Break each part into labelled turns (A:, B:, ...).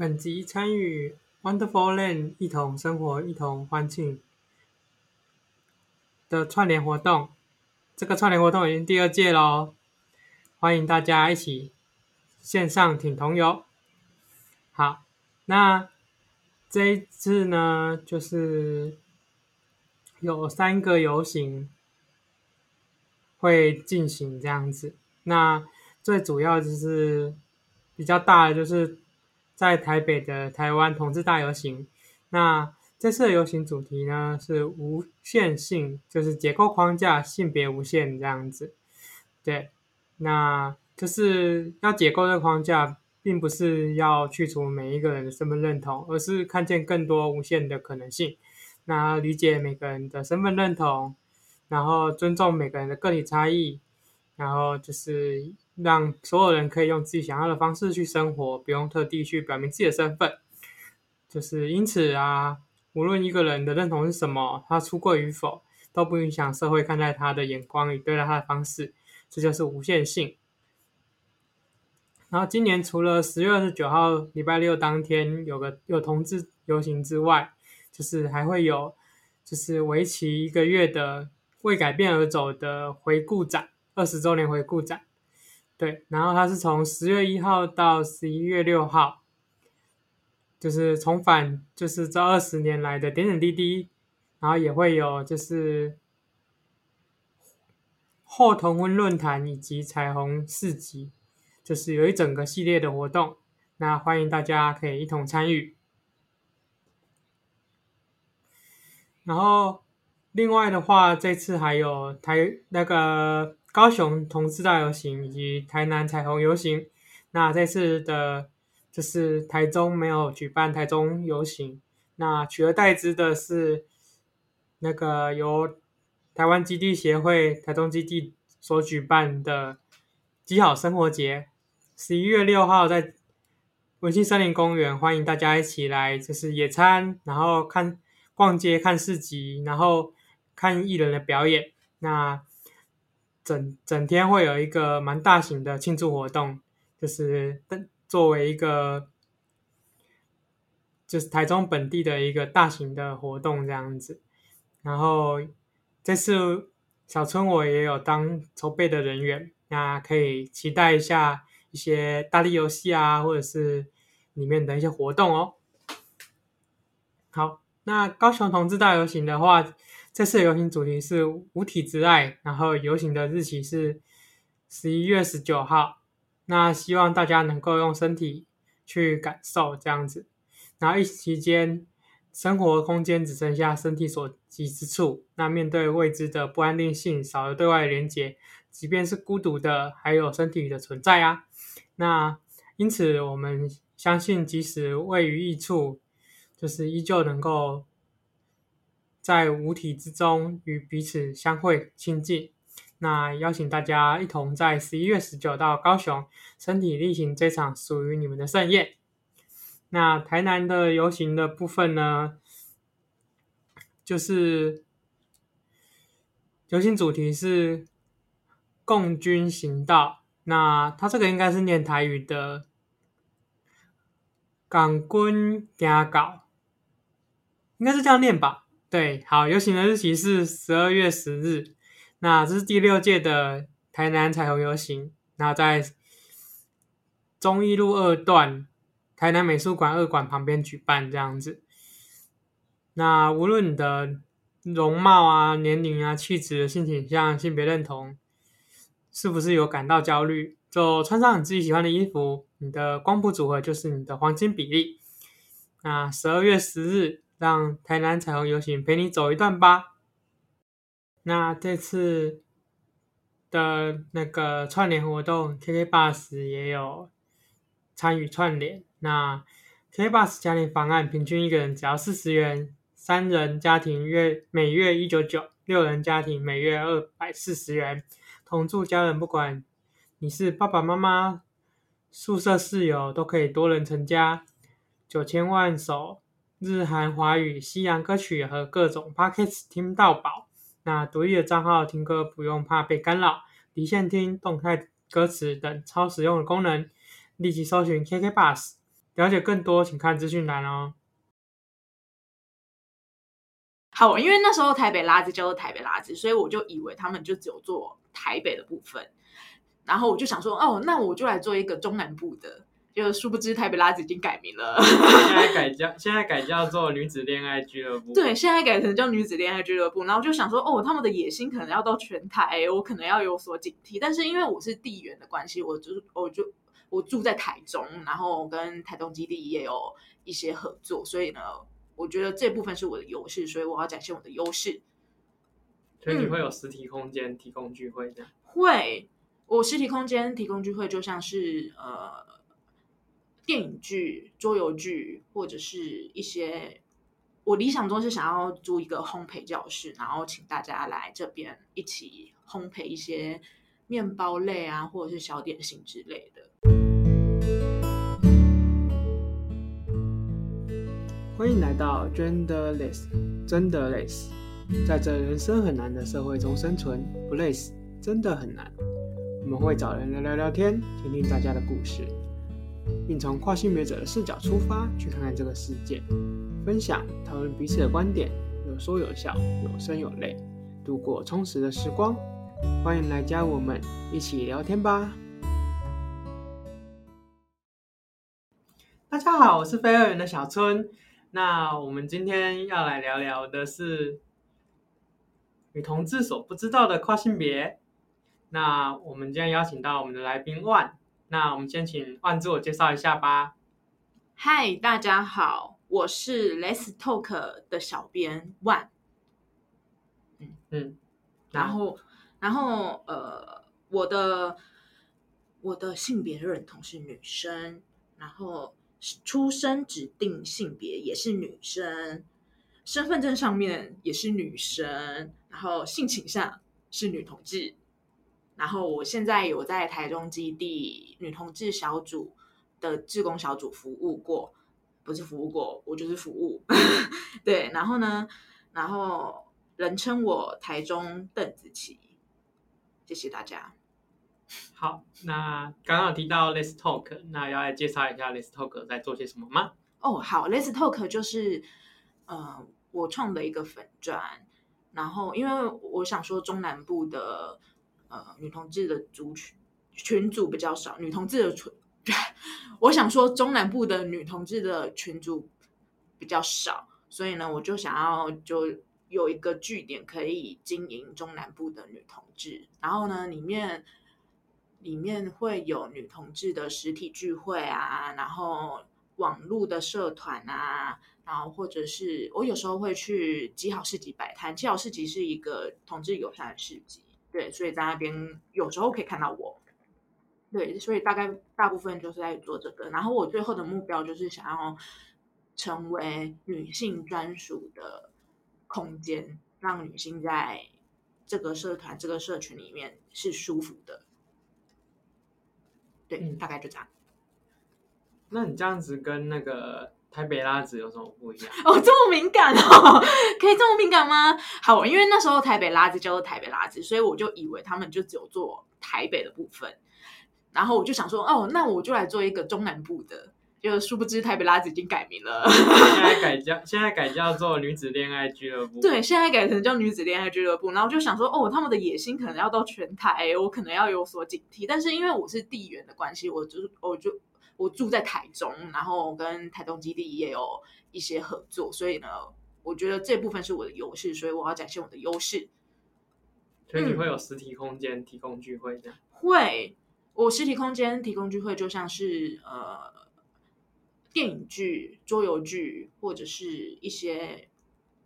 A: 本集参与 Wonderful Land 一同生活、一同欢庆的串联活动，这个串联活动已经第二届喽，欢迎大家一起线上挺同游。好，那这一次呢，就是有三个游行会进行这样子。那最主要就是比较大的，就是。在台北的台湾同志大游行，那这次的游行主题呢是无限性，就是结构框架，性别无限这样子。对，那就是要解构这个框架，并不是要去除每一个人的身份认同，而是看见更多无限的可能性。那理解每个人的身份认同，然后尊重每个人的个体差异，然后就是。让所有人可以用自己想要的方式去生活，不用特地去表明自己的身份。就是因此啊，无论一个人的认同是什么，他出柜与否，都不影响社会看待他的眼光与对待他的方式。这就是无限性。然后今年除了十月二十九号礼拜六当天有个有同志游行之外，就是还会有就是为期一个月的为改变而走的回顾展，二十周年回顾展。对，然后它是从十月一号到十一月六号，就是重返，就是这二十年来的点点滴滴，然后也会有就是后同婚论坛以及彩虹市集，就是有一整个系列的活动，那欢迎大家可以一同参与。然后另外的话，这次还有台那个。高雄同志大游行以及台南彩虹游行，那这次的，就是台中没有举办台中游行，那取而代之的是，那个由台湾基地协会台中基地所举办的基好生活节，十一月六号在文心森林公园，欢迎大家一起来，就是野餐，然后看逛街、看市集，然后看艺人的表演，那。整整天会有一个蛮大型的庆祝活动，就是作为一个就是台中本地的一个大型的活动这样子。然后这次小春我也有当筹备的人员，那可以期待一下一些大力游戏啊，或者是里面的一些活动哦。好，那高雄同志大游行的话。这次的游行主题是无体之爱，然后游行的日期是十一月十九号。那希望大家能够用身体去感受这样子。然后疫情期间，生活空间只剩下身体所及之处。那面对未知的不安定性，少了对外的连接，即便是孤独的，还有身体的存在啊。那因此，我们相信，即使位于异处，就是依旧能够。在无体之中与彼此相会亲近，那邀请大家一同在十一月十九到高雄，身体力行这场属于你们的盛宴。那台南的游行的部分呢，就是游行主题是共军行道，那它这个应该是念台语的“港军行道”，应该是这样念吧。对，好，游行的日期是十二月十日，那这是第六届的台南彩虹游行，那在忠义路二段台南美术馆二馆旁边举办这样子。那无论你的容貌啊、年龄啊、气质、性倾向、性别认同，是不是有感到焦虑，就穿上你自己喜欢的衣服，你的光谱组合就是你的黄金比例。那十二月十日。让台南彩虹游行陪你走一段吧。那这次的那个串联活动，KK Bus 也有参与串联。那 KK Bus 家庭方案，平均一个人只要四十元，三人家庭月每月一九九，六人家庭每月二百四十元。同住家人，不管你是爸爸妈妈、宿舍室友，都可以多人成家。九千万首。日韩华语、西洋歌曲和各种 podcasts 听到饱。那独立的账号听歌不用怕被干扰，离线听、动态歌词等超实用的功能。立即搜寻 KKBus，了解更多，请看资讯栏哦。
B: 好，因为那时候台北拉兹叫做台北拉兹，所以我就以为他们就只有做台北的部分。然后我就想说，哦，那我就来做一个中南部的。就殊不知台北拉子已经改名了，
A: 现在改叫现在改叫做女子恋爱俱乐部。
B: 对，现在改成叫女子恋爱俱乐部。然后就想说，哦，他们的野心可能要到全台，我可能要有所警惕。但是因为我是地缘的关系，我就我就我住在台中，然后跟台东基地也有一些合作，所以呢。我觉得这部分是我的优势，所以我要展现我的优势。
A: 所以你会有实体空间提供聚会这样？
B: 嗯、会，我实体空间提供聚会，就像是呃电影剧、桌游剧，或者是一些我理想中是想要租一个烘焙教室，然后请大家来这边一起烘焙一些面包类啊，或者是小点心之类的。
A: 欢迎来到 Genderless，真的累死。在这人生很难的社会中生存，不累死真的很难。我们会找人来聊聊天，听听大家的故事，并从跨性别者的视角出发，去看看这个世界，分享讨论彼此的观点，有说有笑，有声有泪，度过充实的时光。欢迎来加我们一起聊天吧！大家好，我是非二元的小春。那我们今天要来聊聊的是女同志所不知道的跨性别。那我们今天邀请到我们的来宾万，那我们先请万自我介绍一下吧。
B: 嗨，大家好，我是 Let's Talk 的小编万。嗯嗯，然后然后呃，我的我的性别认同是女生，然后。出生指定性别也是女生，身份证上面也是女生，然后性倾向是女同志，然后我现在有在台中基地女同志小组的志工小组服务过，不是服务过，我就是服务，对，然后呢，然后人称我台中邓紫棋，谢谢大家。
A: 好，那刚刚有提到 Less Talk，那要来介绍一下 Less Talk 在做些什么吗？
B: 哦，好，Less Talk 就是呃我创的一个粉专，然后因为我想说中南部的呃女同志的族群群组比较少，女同志的群，我想说中南部的女同志的群组比较少，所以呢，我就想要就有一个据点可以经营中南部的女同志，然后呢里面。里面会有女同志的实体聚会啊，然后网络的社团啊，然后或者是我有时候会去基好市集摆摊。基好市集是一个同志友善的市集，对，所以在那边有时候可以看到我。对，所以大概大部分就是在做这个。然后我最后的目标就是想要成为女性专属的空间，让女性在这个社团、这个社群里面是舒服的。对，嗯大概就这样。
A: 那你这样子跟那个台北拉子有什么不一样？
B: 哦，这么敏感哦，可以这么敏感吗？好，因为那时候台北拉子叫做台北拉子，所以我就以为他们就只有做台北的部分。然后我就想说，哦，那我就来做一个中南部的。就殊不知台北拉子已经改名了，
A: 现在改叫现在改叫做女子恋爱俱乐部。
B: 对，现在改成叫女子恋爱俱乐部。然后就想说，哦，他们的野心可能要到全台，我可能要有所警惕。但是因为我是地缘的关系，我就我就我住在台中，然后跟台东基地也有一些合作，所以呢，我觉得这部分是我的优势，所以我要展现我的优势。
A: 所以你会有实体空间提供聚会这样？
B: 嗯，会，我实体空间提供聚会，就像是呃。电影剧、桌游剧，或者是一些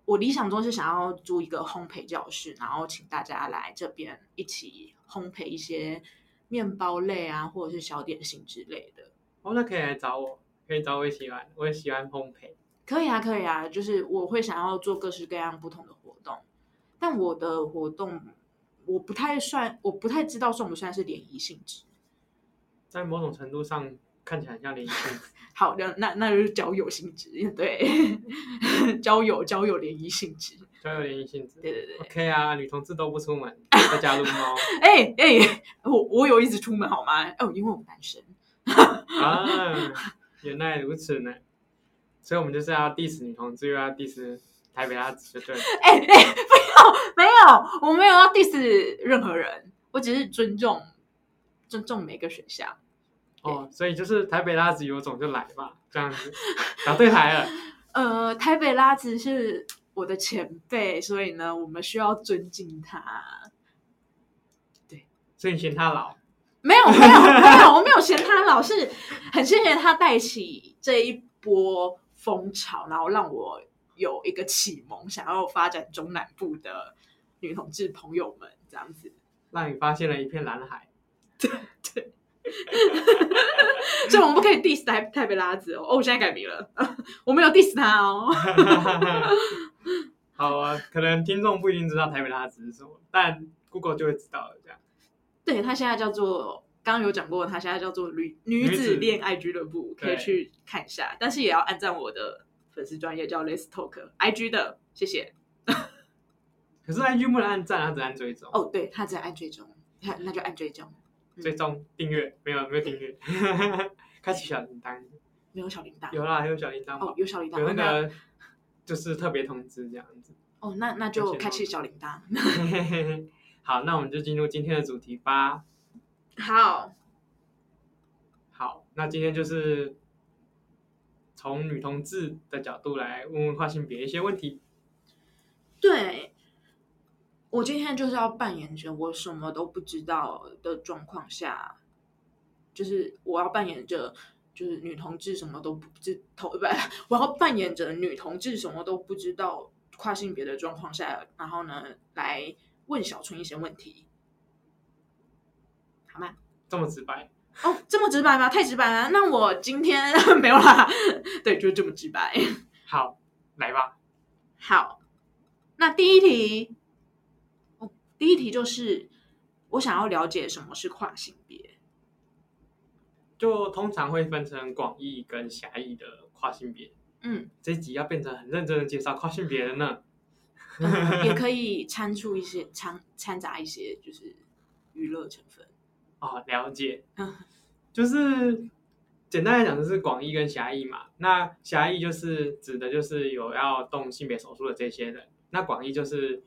B: 我理想中是想要租一个烘焙教室，然后请大家来这边一起烘焙一些面包类啊，或者是小点心之类的。
A: 哦，那可以来找我，可以找我一起玩，我也喜欢烘焙。
B: 可以啊，可以啊，就是我会想要做各式各样不同的活动，但我的活动我不太算，我不太知道算不算是联谊性质，
A: 在某种程度上。看起来很像联谊性质，
B: 好的，那那就是交友性质，对，交友交友联谊性质，
A: 交友联谊性质，
B: 对对对
A: ，OK 啊，女同志都不出门，在家撸猫，
B: 哎哎、欸欸，我我有一直出门好吗？哦，因为我单身，
A: 啊，原来如此呢，所以我们就是要 diss 女同志，又要 diss 台北拉子，对。
B: 哎哎，没有没有，我没有要 diss 任何人，我只是尊重尊重每个选项。
A: 哦，所以就是台北拉子有种就来吧，这样子，答对台了。
B: 呃，台北拉子是我的前辈，所以呢，我们需要尊敬他。对，
A: 所以你嫌他老？
B: 没有没有没有，我没有嫌他老，是很谢谢他带起这一波风潮，然后让我有一个启蒙，想要发展中南部的女同志朋友们这样子，
A: 让你发现了一片蓝海。
B: 对对。所以我们不可以 diss 台台北拉子哦。哦，我现在改名了，我没有 diss 他哦。
A: 好啊，可能听众不一定知道台北拉子是什么，但 Google 就会知道了。这样，
B: 对，他现在叫做，刚刚有讲过，他现在叫做女女子恋爱俱乐部，可以去看一下。但是也要按赞我的粉丝专业叫 Let's Talk IG 的，谢谢。
A: 可是 IG 不能按赞，他只按追踪。
B: 哦，对，他只按追踪，那那就按追踪。
A: 最终订阅没有没有订阅，开启小铃铛，
B: 没有小铃铛，
A: 有啦，还有小铃铛
B: 哦，有小铃铛，
A: 有那个就是特别通知这样子。
B: 哦，那那就开启小铃铛。
A: 好，那我们就进入今天的主题吧。
B: 好，
A: 好，那今天就是从女同志的角度来问问跨性别一些问题。
B: 对。我今天就是要扮演着我什么都不知道的状况下，就是我要扮演着就是女同志什么都不知头不，我要扮演着女同志什么都不知道跨性别的状况下，然后呢来问小春一些问题，好吗？
A: 这么直白
B: 哦，这么直白吗？太直白了。那我今天 没有啦，对，就这么直白。
A: 好，来吧。
B: 好，那第一题。第一题就是，我想要了解什么是跨性别。
A: 就通常会分成广义跟狭义的跨性别。
B: 嗯，
A: 这一集要变成很认真的介绍跨性别的呢。
B: 嗯，也可 以掺出一些掺掺杂一些，就是娱乐成分。
A: 哦，了解。嗯，就是简单来讲，就是广义跟狭义嘛。那狭义就是指的就是有要动性别手术的这些人，那广义就是。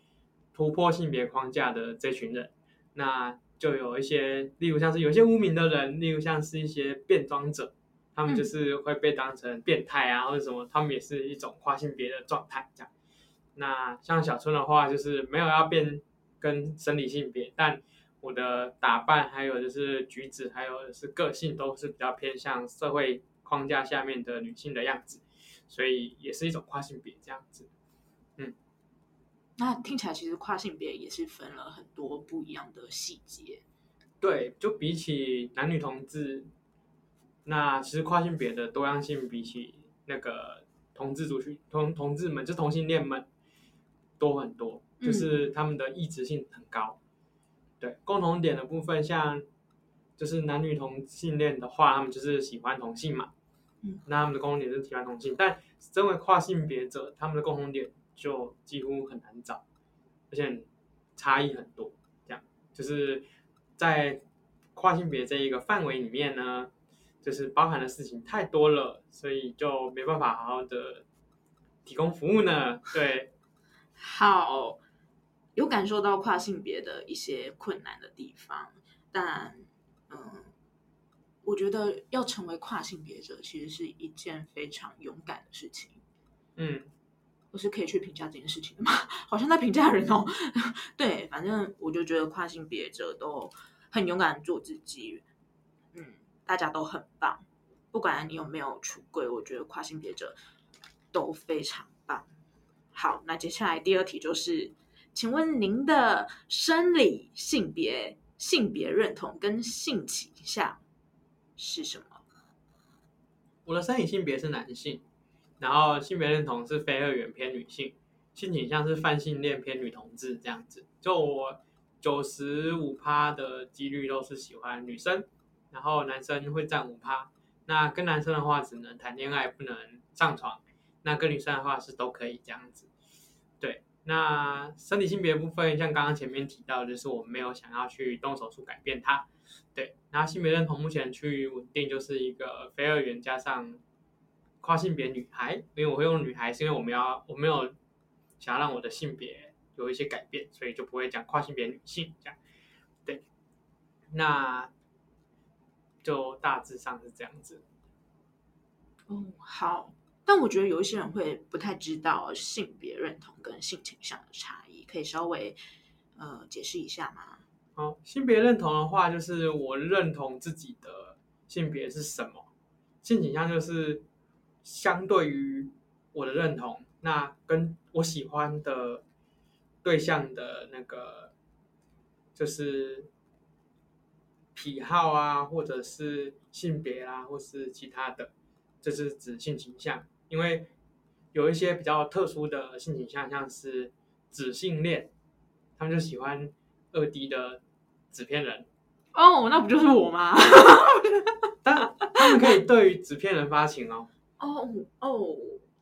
A: 突破性别框架的这群人，那就有一些，例如像是有些污名的人，例如像是一些变装者，他们就是会被当成变态啊，或者什么，他们也是一种跨性别的状态这样。那像小春的话，就是没有要变跟生理性别，但我的打扮还有就是举止，还有是个性，都是比较偏向社会框架下面的女性的样子，所以也是一种跨性别这样子。
B: 嗯那听起来其实跨性别也是分了很多不一样的细节。
A: 对，就比起男女同志，那其实跨性别的多样性比起那个同志族群同同志们，就同性恋们多很多，就是他们的异质性很高。嗯、对，共同点的部分，像就是男女同性恋的话，他们就是喜欢同性嘛。嗯，那他们的共同点是喜欢同性，但身为跨性别者，他们的共同点。就几乎很难找，而且差异很多。这样就是在跨性别这一个范围里面呢，就是包含的事情太多了，所以就没办法好好的提供服务呢。对，
B: 好，有感受到跨性别的一些困难的地方，但嗯，我觉得要成为跨性别者，其实是一件非常勇敢的事情。嗯。我是可以去评价这件事情的吗？好像在评价人哦。对，反正我就觉得跨性别者都很勇敢做自己，嗯，大家都很棒。不管你有没有出柜，我觉得跨性别者都非常棒。好，那接下来第二题就是，请问您的生理性别、性别认同跟性倾向是什么？
A: 我的生理性别是男性。然后性别认同是非二元偏女性，性倾向是泛性恋偏女同志这样子。就我九十五趴的几率都是喜欢女生，然后男生会占五趴。那跟男生的话只能谈恋爱，不能上床。那跟女生的话是都可以这样子。对，那生理性别部分，像刚刚前面提到，就是我没有想要去动手术改变它。对，那性别认同目前趋于稳定，就是一个非二元加上跨性别女孩。因为我会用女孩，是因为我们要我没有想要让我的性别有一些改变，所以就不会讲跨性别女性这样。对，那就大致上是这样子。
B: 哦，好。但我觉得有一些人会不太知道性别认同跟性倾向的差异，可以稍微呃解释一下吗？
A: 好，性别认同的话，就是我认同自己的性别是什么，性倾向就是相对于我的认同，那跟我喜欢的对象的那个就是癖好啊，或者是性别啊，或是其他的，这、就是指性倾向。因为有一些比较特殊的性倾向，像是纸性恋，他们就喜欢二 D 的。纸片人
B: 哦，oh, 那不就是我吗？
A: 但他们可以对于纸片人发情哦。
B: 哦哦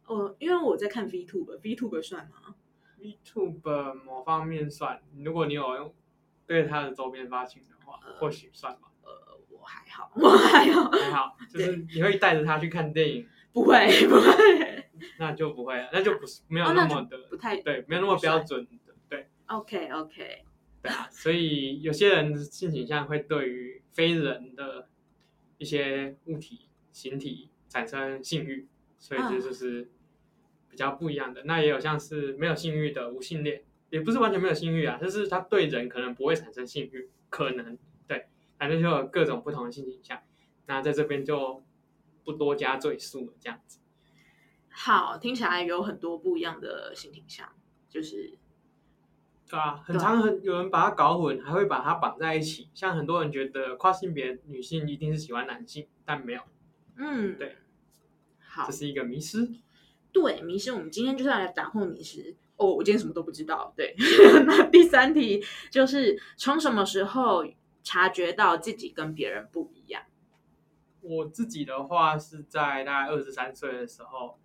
B: 哦，因为我在看 VTuber，VTuber 算吗
A: ？VTuber 某方面算，如果你有用对他的周边发情的话，呃、或许算吧。
B: 还好，我还好，
A: 还好，就是你会带着他去看电影？
B: 不会，不会，
A: 那就不会了，那就不是没有那么的，
B: 哦、不太
A: 对，没有那么标准的，对。
B: OK OK。
A: 对啊，所以有些人性倾向会对于非人的一些物体、形体产生性欲，所以这就是比较不一样的。那也有像是没有性欲的无性恋，也不是完全没有性欲啊，就是他对人可能不会产生性欲，可能对，反正就有各种不同的性倾向。那在这边就不多加赘述了，这样子。
B: 好，听起来有很多不一样的性倾向，就是。
A: 对啊，很常很有人把它搞混，还会把它绑在一起。像很多人觉得跨性别女性一定是喜欢男性，但没有。
B: 嗯，
A: 对。
B: 好，
A: 这是一个迷失。
B: 对，迷失。我们今天就是要来打破迷失。哦，我今天什么都不知道。对。那第三题就是从什么时候察觉到自己跟别人不一样？
A: 我自己的话是在大概二十三岁的时候，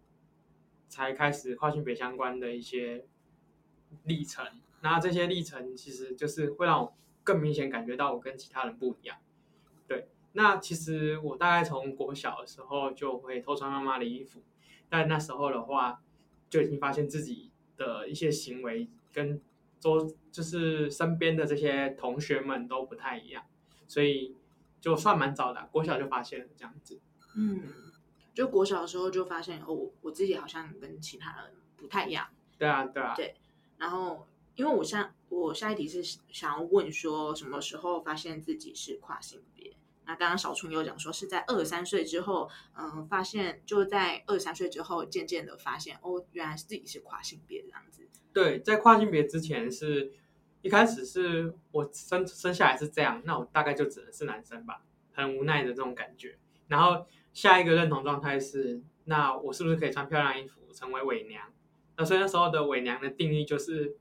A: 才开始跨性别相关的一些历程。那这些历程其实就是会让我更明显感觉到我跟其他人不一样。对，那其实我大概从国小的时候就会偷穿妈妈的衣服，但那时候的话就已经发现自己的一些行为跟周就是身边的这些同学们都不太一样，所以就算蛮早的，国小就发现了这样子。
B: 嗯，就国小的时候就发现哦，我自己好像跟其他人不太一样。
A: 对啊，对啊。
B: 对，然后。因为我下我下一题是想要问说什么时候发现自己是跨性别？那刚刚小春有讲说是在二三岁之后，嗯，发现就在二三岁之后渐渐的发现哦，原来是自己是跨性别这样子。
A: 对，在跨性别之前是一开始是我生生下来是这样，那我大概就只能是男生吧，很无奈的这种感觉。然后下一个认同状态是，那我是不是可以穿漂亮衣服成为伪娘？那所以那时候的伪娘的定义就是。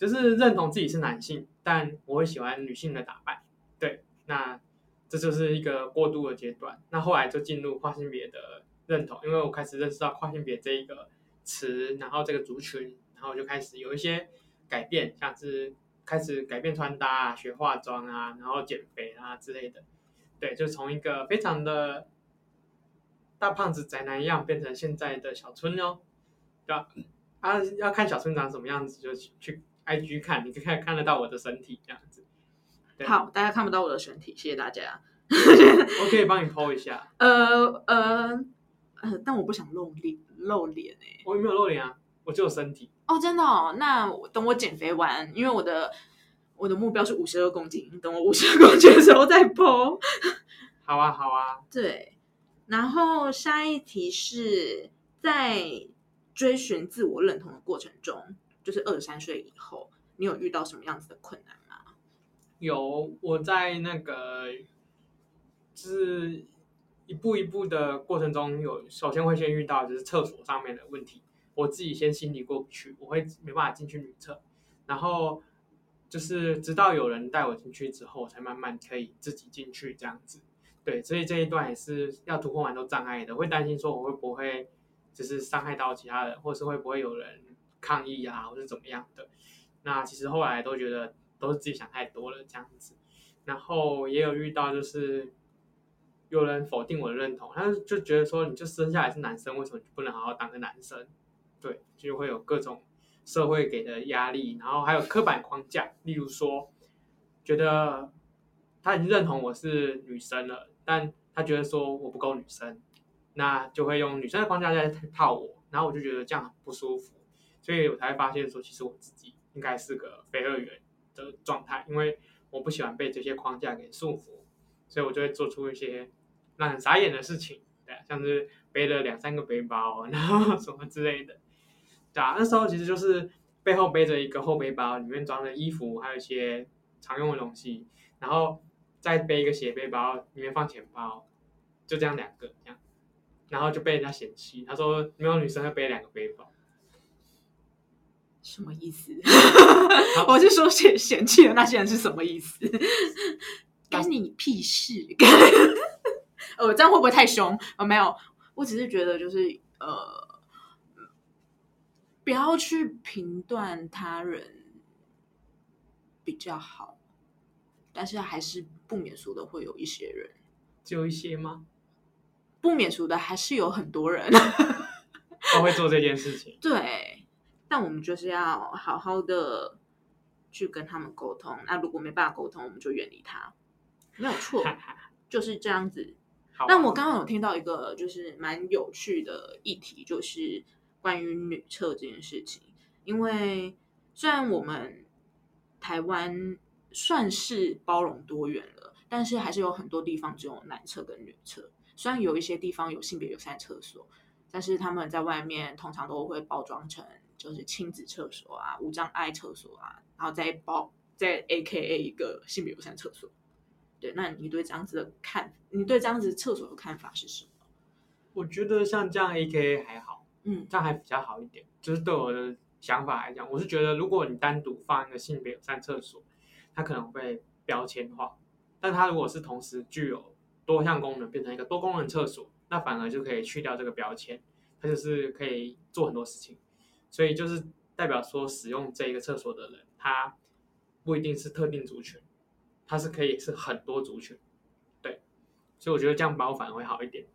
A: 就是认同自己是男性，但我会喜欢女性的打扮。对，那这就是一个过渡的阶段。那后来就进入跨性别的认同，因为我开始认识到跨性别这一个词，然后这个族群，然后就开始有一些改变，像是开始改变穿搭啊、学化妆啊，然后减肥啊之类的。对，就从一个非常的大胖子宅男一样，变成现在的小春哦。对吧？啊，要看小春长什么样子，就去。IG 看，你可以看看得到我的身体这样。
B: 好，大家看不到我的身体，谢谢大家。
A: 我可以帮你 po 一下。
B: 呃呃呃，但我不想露脸露脸哎、欸。
A: 我有没有露脸啊？我只有身体。
B: 哦，真的哦。那等我减肥完，因为我的我的目标是五十二公斤，等我五十二公斤的时候再 po。
A: 好啊，好啊。
B: 对。然后下一题是在追寻自我认同的过程中。就是二十三岁以后，你有遇到什么样子的困难吗？
A: 有，我在那个就是一步一步的过程中有，首先会先遇到就是厕所上面的问题，我自己先心里过不去，我会没办法进去女厕，然后就是直到有人带我进去之后，才慢慢可以自己进去这样子。对，所以这一段也是要突破蛮多障碍的，会担心说我会不会就是伤害到其他人，或是会不会有人。抗议啊，或是怎么样的。那其实后来都觉得都是自己想太多了这样子。然后也有遇到就是有人否定我的认同，他就觉得说，你就生下来是男生，为什么你不能好好当个男生？对，就会有各种社会给的压力，然后还有刻板框架，例如说，觉得他已经认同我是女生了，但他觉得说我不够女生，那就会用女生的框架在套我，然后我就觉得这样很不舒服，所以我才发现说，其实我自己应该是个非二元的状态，因为我不喜欢被这些框架给束缚，所以我就会做出一些让人傻眼的事情，对，像是背了两三个背包，然后什么之类的。对啊，那时候其实就是背后背着一个后背包，里面装着衣服，还有一些常用的东西，然后再背一个斜背包，里面放钱包，就这样两个这样，然后就被人家嫌弃，他说没有女生会背两个背包，
B: 什么意思？我是说嫌嫌弃的那些人是什么意思？干你屁事！呃，这样会不会太凶？哦，没有，我只是觉得就是呃。不要去评断他人比较好，但是还是不免俗的会有一些人，
A: 只有一些吗？
B: 不免俗的还是有很多人
A: 他会做这件事情。
B: 对，但我们就是要好好的去跟他们沟通。那如果没办法沟通，我们就远离他，没有错，就是这样子。那我刚刚有听到一个就是蛮有趣的议题，就是。关于女厕这件事情，因为虽然我们台湾算是包容多元了，但是还是有很多地方只有男厕跟女厕。虽然有一些地方有性别友善厕所，但是他们在外面通常都会包装成就是亲子厕所啊、无障碍厕所啊，然后再包再 AKA 一个性别友善厕所。对，那你对这样子的看，你对这样子厕所的看法是什么？
A: 我觉得像这样 AKA 还好。
B: 嗯，
A: 这样还比较好一点。就是对我的想法来讲，我是觉得，如果你单独放一个性别友善厕所，它可能会标签化；但它如果是同时具有多项功能，变成一个多功能厕所，那反而就可以去掉这个标签，它就是可以做很多事情。所以就是代表说，使用这个厕所的人，他不一定是特定族群，他是可以是很多族群。对，所以我觉得这样包反而会好一点。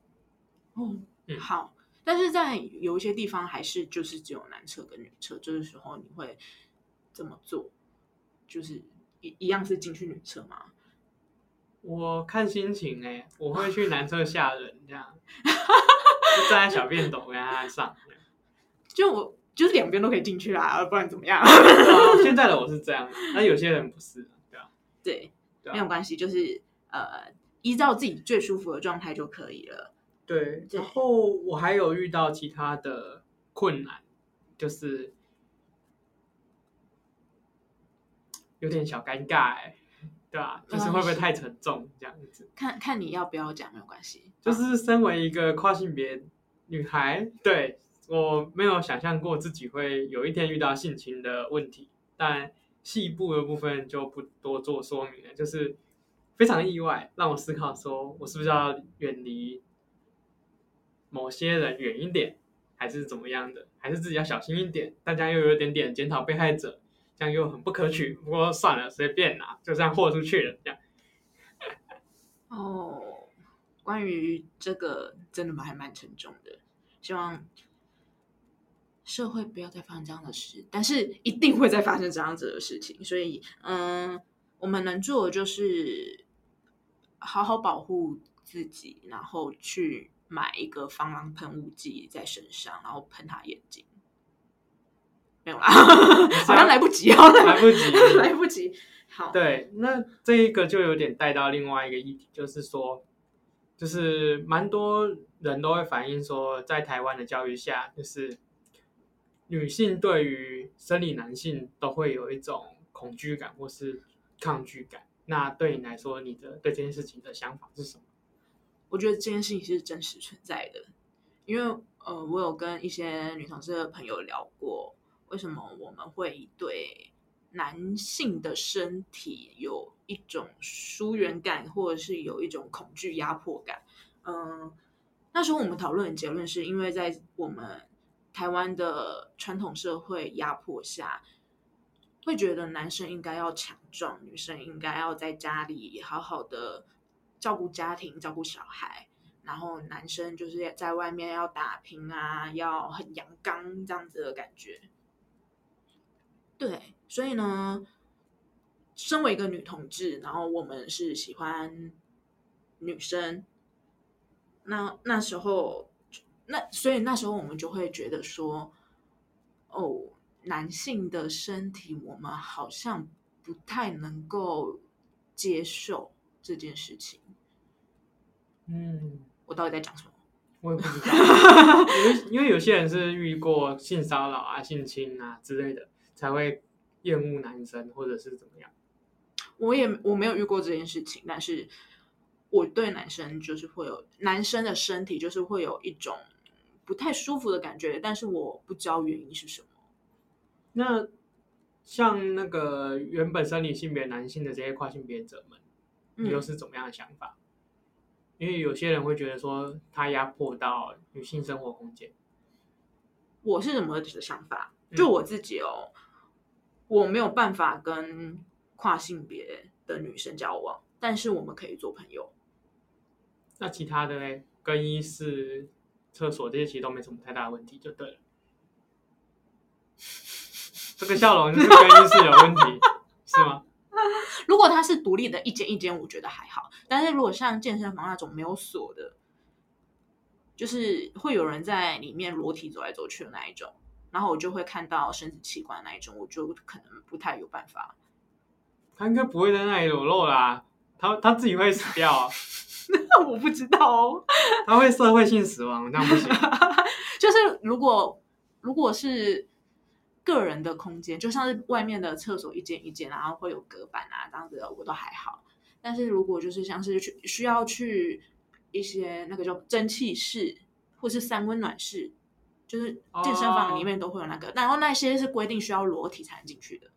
B: 哦嗯，好。但是在有一些地方还是就是只有男厕跟女厕，这个时候你会怎么做？就是一一样是进去女厕吗？
A: 我看心情哎、欸，我会去男厕吓人这样，就站在小便斗跟他上。
B: 就我就是两边都可以进去啊，不然怎么样？
A: 啊、现在的我是这样，那有些人不是，对啊，
B: 对，对啊、没有关系，就是呃，依照自己最舒服的状态就可以了。
A: 对，然后我还有遇到其他的困难，就是有点小尴尬，哎，对啊？就是会不会太沉重这样子？
B: 看看你要不要讲，没有关系。
A: 就是身为一个跨性别女孩，对，我没有想象过自己会有一天遇到性侵的问题，但细部的部分就不多做说明了。就是非常意外，让我思考说，我是不是要远离？某些人远一点，还是怎么样的？还是自己要小心一点？大家又有一点点检讨被害者，这样又很不可取。不过算了，随便啦，就这样豁出去了。这样。
B: 哦，关于这个真的蛮还蛮沉重的，希望社会不要再发生这样的事，但是一定会再发生这样子的事情。所以，嗯，我们能做的就是好好保护自己，然后去。买一个防狼喷雾剂在身上，然后喷他眼睛，没有啦，好像来不及哦，
A: 来不及，
B: 来不及。好，
A: 对，那这一个就有点带到另外一个议题，就是说，就是蛮多人都会反映说，在台湾的教育下，就是女性对于生理男性都会有一种恐惧感或是抗拒感。那对你来说，你的对这件事情的想法是什么？
B: 我觉得这件事情是真实存在的，因为呃，我有跟一些女同事的朋友聊过，为什么我们会对男性的身体有一种疏远感，或者是有一种恐惧压迫感？嗯、那时候我们讨论的结论是因为在我们台湾的传统社会压迫下，会觉得男生应该要强壮，女生应该要在家里好好的照顾家庭、照顾小孩，然后男生就是在外面要打拼啊，要很阳刚这样子的感觉。对，所以呢，身为一个女同志，然后我们是喜欢女生，那那时候，那所以那时候我们就会觉得说，哦，男性的身体我们好像不太能够接受这件事情。
A: 嗯，
B: 我到底在讲什么？
A: 我也不知道，因为因为有些人是遇过性骚扰啊、性侵啊之类的。才会厌恶男生，或者是怎么样？
B: 我也我没有遇过这件事情，但是我对男生就是会有男生的身体就是会有一种不太舒服的感觉，但是我不知道原因是什么。
A: 那像那个原本生理性别男性的这些跨性别者们，你又是怎么样的想法？嗯，因为有些人会觉得说他压迫到女性生活空间。
B: 我是什么的想法？就我自己哦。嗯我没有办法跟跨性别的女生交往，但是我们可以做朋友。
A: 那其他的呢？更衣室、厕所这些其实都没什么太大的问题，就对了。这个笑容就是更衣室有问题，是吗？
B: 如果它是独立的一间一间，我觉得还好。但是如果像健身房那种没有锁的，就是会有人在里面裸体走来走去的那一种。然后我就会看到生殖器官那一种，我就可能不太有办法。
A: 他应该不会在那里裸露啦，他他自己会死掉啊。
B: 我不知道哦。
A: 他会社会性死亡，那不行。
B: 就是如果如果是个人的空间，就像是外面的厕所一间一间，然后会有隔板啊，这样子的我都还好。但是如果就是像是去需要去一些那个叫蒸汽室或是三温暖室。就是健身房里面都会有那个，oh. 然后那些是规定需要裸体才能进去的，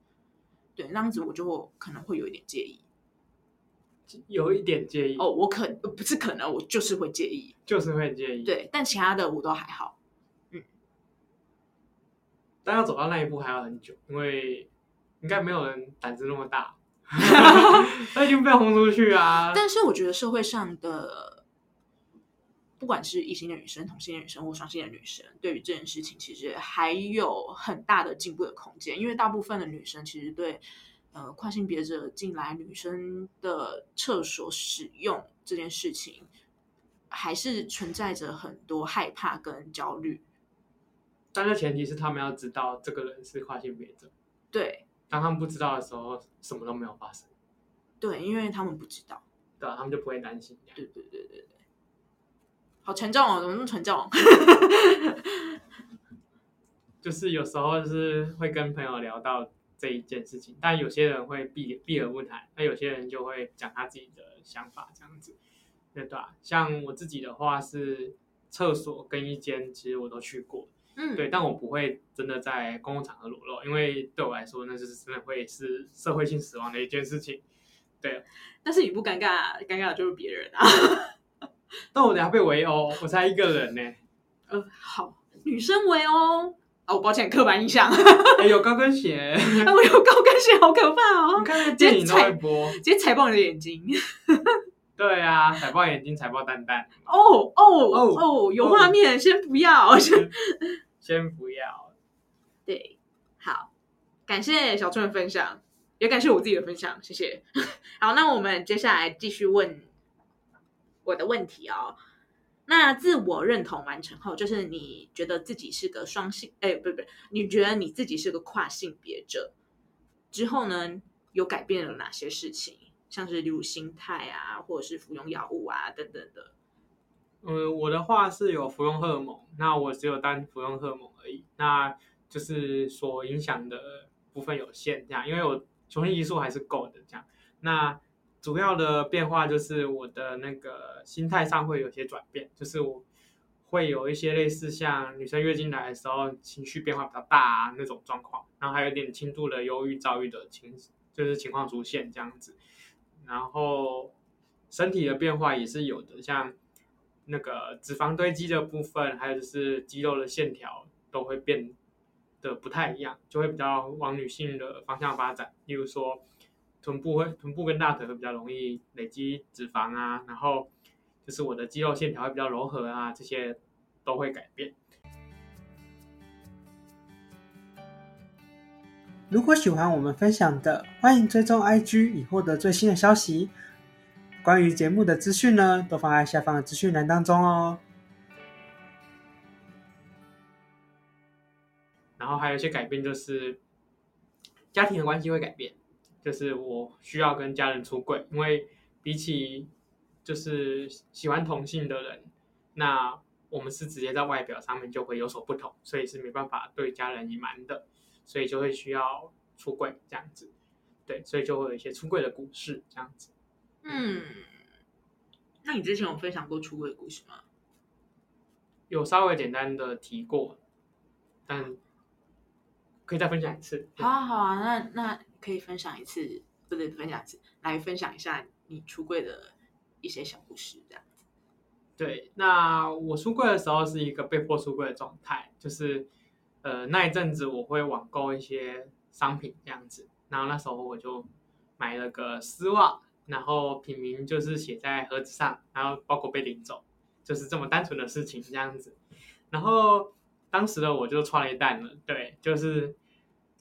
B: 对，那样子我就可能会有一点介意，
A: 有一点介意。
B: 哦，我可不是可能，我就是会介意，
A: 就是会介意，
B: 对，但其他的我都还好，嗯，
A: 但要走到那一步还要很久，因为应该没有人胆子那么大，他已经被轰出去啊，
B: 但是我觉得社会上的。不管是异性的女生、同性的女生或双性的女生，对于这件事情其实还有很大的进步的空间。因为大部分的女生其实对呃跨性别者进来女生的厕所使用这件事情，还是存在着很多害怕跟焦虑。
A: 但是前提是他们要知道这个人是跨性别者。
B: 对，
A: 当他们不知道的时候，什么都没有发生。
B: 对，因为他们不知道，
A: 对啊，他们就不会担心。
B: 对对对对。好沉重哦，怎么那么沉重？
A: 就是有时候是会跟朋友聊到这一件事情，但有些人会避避而不谈，那有些人就会讲他自己的想法，这样子，对吧？像我自己的话是厕所跟一间，其实我都去过，嗯，对，但我不会真的在公共场合裸露，因为对我来说那就是真的会是社会性死亡的一件事情，对。但是你不尴尬，尴尬的就是别人啊。但我等下被围殴，我才一个人呢。
B: 呃，好，女生围殴。哦，我抱歉，刻板印象。
A: 哎，有高跟鞋。
B: 我有高跟鞋，好可怕哦！
A: 你看那电影都会播，
B: 直接踩爆你的眼睛。
A: 对啊，踩爆眼睛，踩爆蛋蛋。
B: 哦哦哦，有画面，先不要，先
A: 先不要。
B: 对，好，感谢小春的分享，也感谢我自己的分享，谢谢。好，那我们接下来继续问。我的问题哦，那自我认同完成后，就是你觉得自己是个双性，哎，不不，你觉得你自己是个跨性别者之后呢，有改变了哪些事情？像是例如心态啊，或者是服用药物啊等等的。
A: 嗯，我的话是有服用荷尔蒙，那我只有单服用荷尔蒙而已，那就是所影响的部分有限，这样，因为我雄性激素还是够的，这样，那。主要的变化就是我的那个心态上会有些转变，就是我会有一些类似像女生月经来的时候情绪变化比较大啊那种状况，然后还有点轻度的忧郁、躁郁的情，就是情况出现这样子。然后身体的变化也是有的，像那个脂肪堆积的部分，还有就是肌肉的线条都会变得不太一样，就会比较往女性的方向发展。例如说，臀部会臀部跟大腿会比较容易累积脂肪啊，然后就是我的肌肉线条会比较柔和啊，这些都会改变。
C: 如果喜欢我们分享的，欢迎追踪 IG 以获得最新的消息。关于节目的资讯呢，都放在下方的资讯栏当中哦。
A: 然后还有一些改变，就是家庭的关系会改变，就是我需要跟家人出柜，因为比起就是喜欢同性的人，那我们是直接在外表上面就会有所不同，所以是没办法对家人隐瞒的。所以就会需要出柜这样子，对，所以就会有一些出柜的故事这样子。
B: 嗯，那你之前有分享过出柜的故事吗？
A: 有稍微简单的提过，但可以再分享一次。
B: 好啊，好啊，那那可以分享一次，不对，分享一次，来分享一下你出柜的一些小故事这样子。
A: 对，那我出柜的时候是一个被迫出柜的状态，就是。呃，那一阵子我会网购一些商品这样子，然后那时候我就买了个丝袜，然后品名就是写在盒子上，然后包裹被领走，就是这么单纯的事情这样子。然后当时的我就剉咧等了，对，就是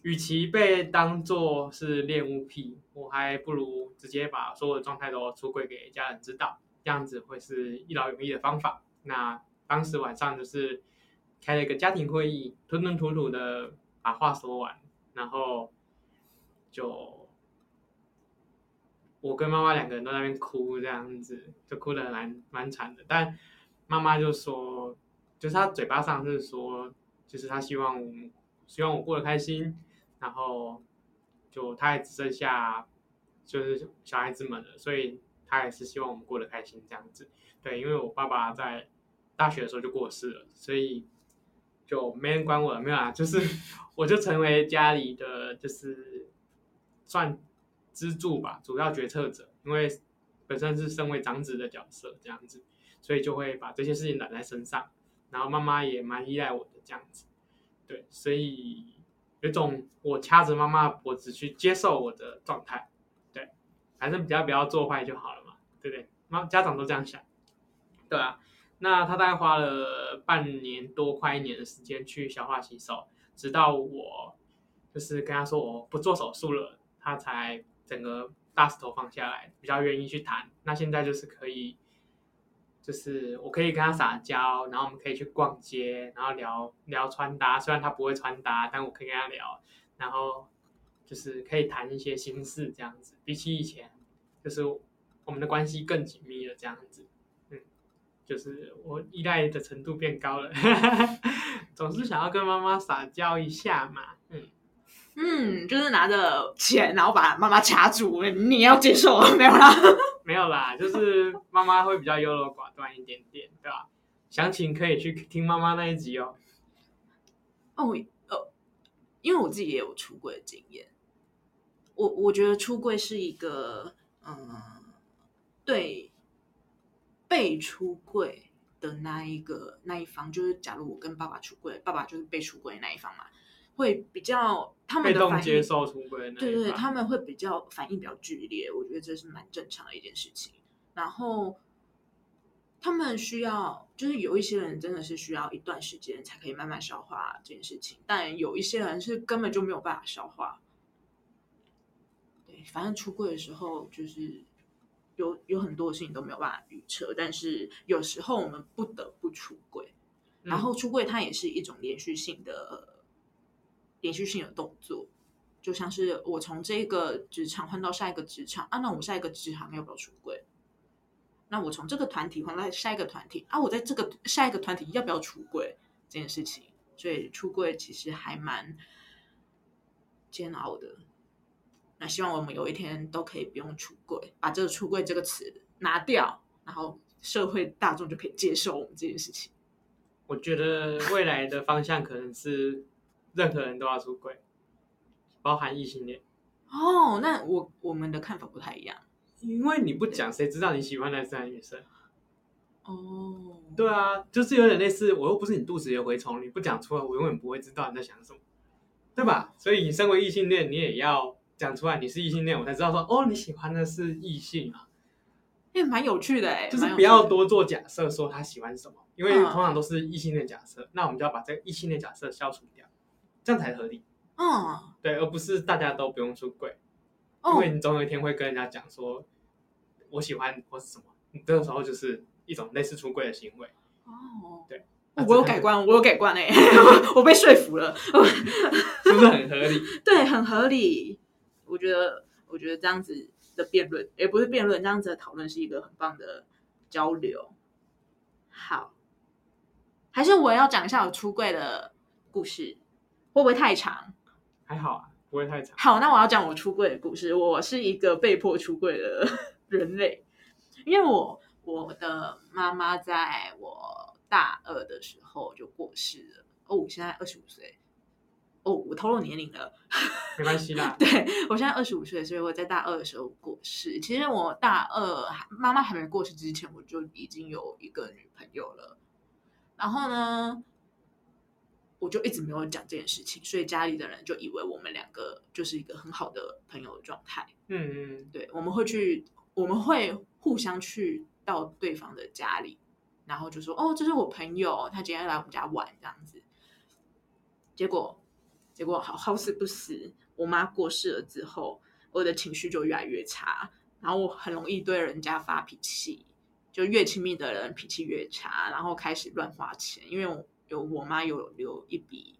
A: 与其被当作是恋物癖，我还不如直接把所有的状态都出柜给家人知道，这样子会是一劳永逸的方法。那当时晚上就是。开了一个家庭会议，吞吞吐吐的把话说完，然后就我跟妈妈两个人都在那边哭，这样子就哭得蛮蛮惨的。但妈妈就说，就是她嘴巴上是说，就是她希望我希望我过得开心，然后就他也只剩下就是小孩子们了，所以他也是希望我们过得开心这样子。对，因为我爸爸在大学的时候就过世了，所以。就没人管我了，没有啊，就是 我就成为家里的就是算支柱吧，主要决策者，因为本身是身为长子的角色这样子，所以就会把这些事情揽在身上，然后妈妈也蛮依赖我的这样子，对，所以有种我掐着妈妈脖子去接受我的状态，对，反正比较不要做坏就好了嘛，对不对？妈家长都这样想，对啊。那他大概花了半年多，快一年的时间去消化吸收，直到我就是跟他说我不做手术了，他才整个大石头放下来，比较愿意去谈。那现在就是可以，就是我可以跟他撒娇，然后我们可以去逛街，然后聊聊穿搭。虽然他不会穿搭，但我可以跟他聊，然后就是可以谈一些心事这样子。比起以前，就是我们的关系更紧密了这样子。嗯就是我依赖的程度变高了，总是想要跟妈妈撒娇一下嘛，嗯
B: 嗯，就是拿着钱，然后把妈妈掐住，你要接受没有啦？
A: 没有啦，就是妈妈会比较优柔寡断一点点，对吧？详情可以去听妈妈那一集哦。
B: 哦，呃，因为我自己也有出柜的经验，我我觉得出柜是一个，嗯，对。被出柜的那一个那一方，就是假如我跟爸爸出柜，爸爸就是被出柜的那一方嘛，会比较他们的反应
A: 接受出柜，
B: 对对，他们会比较反应比较剧烈，我觉得这是蛮正常的一件事情。然后他们需要，就是有一些人真的是需要一段时间才可以慢慢消化这件事情，但有一些人是根本就没有办法消化。对，反正出柜的时候就是。有有很多事情都没有办法预测，但是有时候我们不得不出柜，嗯、然后出柜它也是一种连续性的、连续性的动作，就像是我从这个职场换到下一个职场啊，那我下一个职场要不要出柜？那我从这个团体换到下一个团体啊，我在这个下一个团体要不要出柜这件事情？所以出柜其实还蛮煎熬的。那希望我们有一天都可以不用出柜，把这个“出柜”这个词拿掉，然后社会大众就可以接受我们这件事情。
A: 我觉得未来的方向可能是任何人都要出轨，包含异性恋。
B: 哦，那我我们的看法不太一样，
A: 因为你不讲，谁知道你喜欢男生还是女生？
B: 哦，
A: 对啊，就是有点类似，我又不是你肚子里的蛔虫，你不讲出来，我永远不会知道你在想什么，对吧？所以你身为异性恋，你也要讲出来，你是异性恋，我才知道说，哦，你喜欢的是异性啊。
B: 也蛮有趣的哎，
A: 就是不要多做假设，说他喜欢什么，因为通常都是异性恋假设，嗯、那我们就要把这个异性恋假设消除掉，这样才合理。
B: 嗯，
A: 对，而不是大家都不用出柜，
B: 嗯、
A: 因为你总有一天会跟人家讲说，我喜欢或是什么，你这个时候就是一种类似出柜的行为。
B: 哦，
A: 对，
B: 我有改观，我有改观哎，我被说服了，
A: 是不是很合理？
B: 对，很合理。我觉得，我觉得这样子。的辩论也不是辩论，这样子的讨论是一个很棒的交流。好，还是我要讲一下我出柜的故事，会不会太长？
A: 还好啊，不会太长。
B: 好，那我要讲我出柜的故事。我是一个被迫出柜的人类，因为我我的妈妈在我大二的时候就过世了。哦，我现在二十五岁。哦，我透露年龄了，
A: 没关系啦。
B: 对，我现在二十五岁，所以我在大二的时候过世。其实我大二妈妈还没过世之前，我就已经有一个女朋友了。然后呢，我就一直没有讲这件事情，所以家里的人就以为我们两个就是一个很好的朋友的状态。
A: 嗯嗯，
B: 对，我们会去，我们会互相去到对方的家里，然后就说：“哦，这是我朋友，他今天来我们家玩，这样子。”结果。结果好好死不死，我妈过世了之后，我的情绪就越来越差，然后我很容易对人家发脾气，就越亲密的人脾气越差，然后开始乱花钱，因为我有我妈有留一笔